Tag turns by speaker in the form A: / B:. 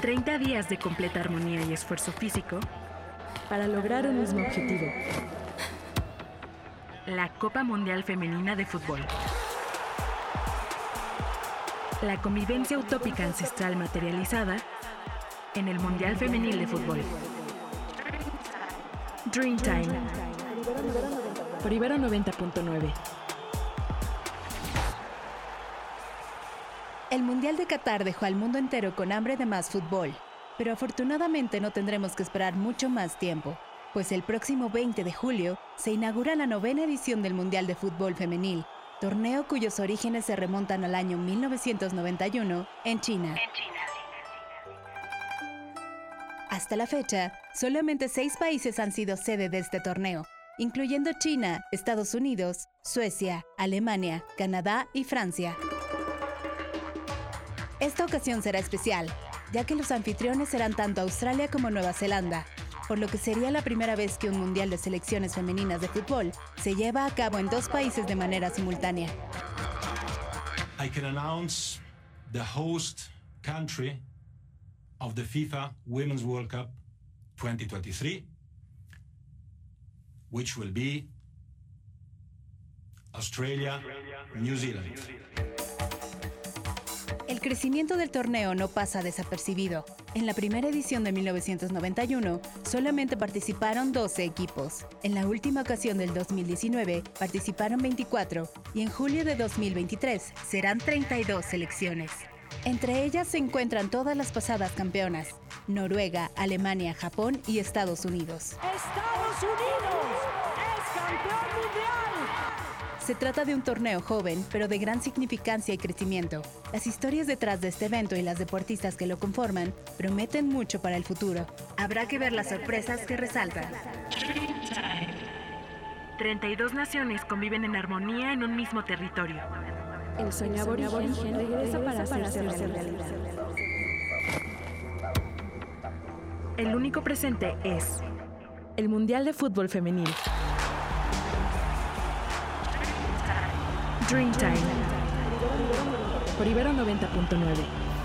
A: 30 días de completa armonía y esfuerzo físico
B: para lograr un mismo objetivo.
A: La Copa Mundial Femenina de Fútbol. La convivencia utópica ancestral materializada en el Mundial Femenil de Fútbol. Dreamtime.
B: Por Ibero 90.9.
C: El Mundial de Qatar dejó al mundo entero con hambre de más fútbol, pero afortunadamente no tendremos que esperar mucho más tiempo, pues el próximo 20 de julio se inaugura la novena edición del Mundial de Fútbol Femenil, torneo cuyos orígenes se remontan al año 1991 en China. Hasta la fecha, solamente seis países han sido sede de este torneo, incluyendo China, Estados Unidos, Suecia, Alemania, Canadá y Francia. Esta ocasión será especial, ya que los anfitriones serán tanto Australia como Nueva Zelanda, por lo que sería la primera vez que un Mundial de Selecciones Femeninas de Fútbol se lleva a cabo en dos países de manera simultánea.
D: I can announce the host country of the FIFA Women's World Cup 2023, which will be Australia, New Zealand.
C: El crecimiento del torneo no pasa desapercibido. En la primera edición de 1991 solamente participaron 12 equipos. En la última ocasión del 2019 participaron 24 y en julio de 2023 serán 32 selecciones. Entre ellas se encuentran todas las pasadas campeonas, Noruega, Alemania, Japón y Estados Unidos.
E: ¡Estados Unidos es campeón mundial!
C: Se trata de un torneo joven, pero de gran significancia y crecimiento. Las historias detrás de este evento y las deportistas que lo conforman prometen mucho para el futuro. Habrá que ver las sorpresas que resaltan.
A: 32 naciones conviven en armonía en un mismo territorio.
B: El sueño aborigen regresa para hacerse realidad.
A: El único presente es
B: El Mundial de Fútbol Femenil.
A: Dreamtime.
B: Por Ibero 90.9.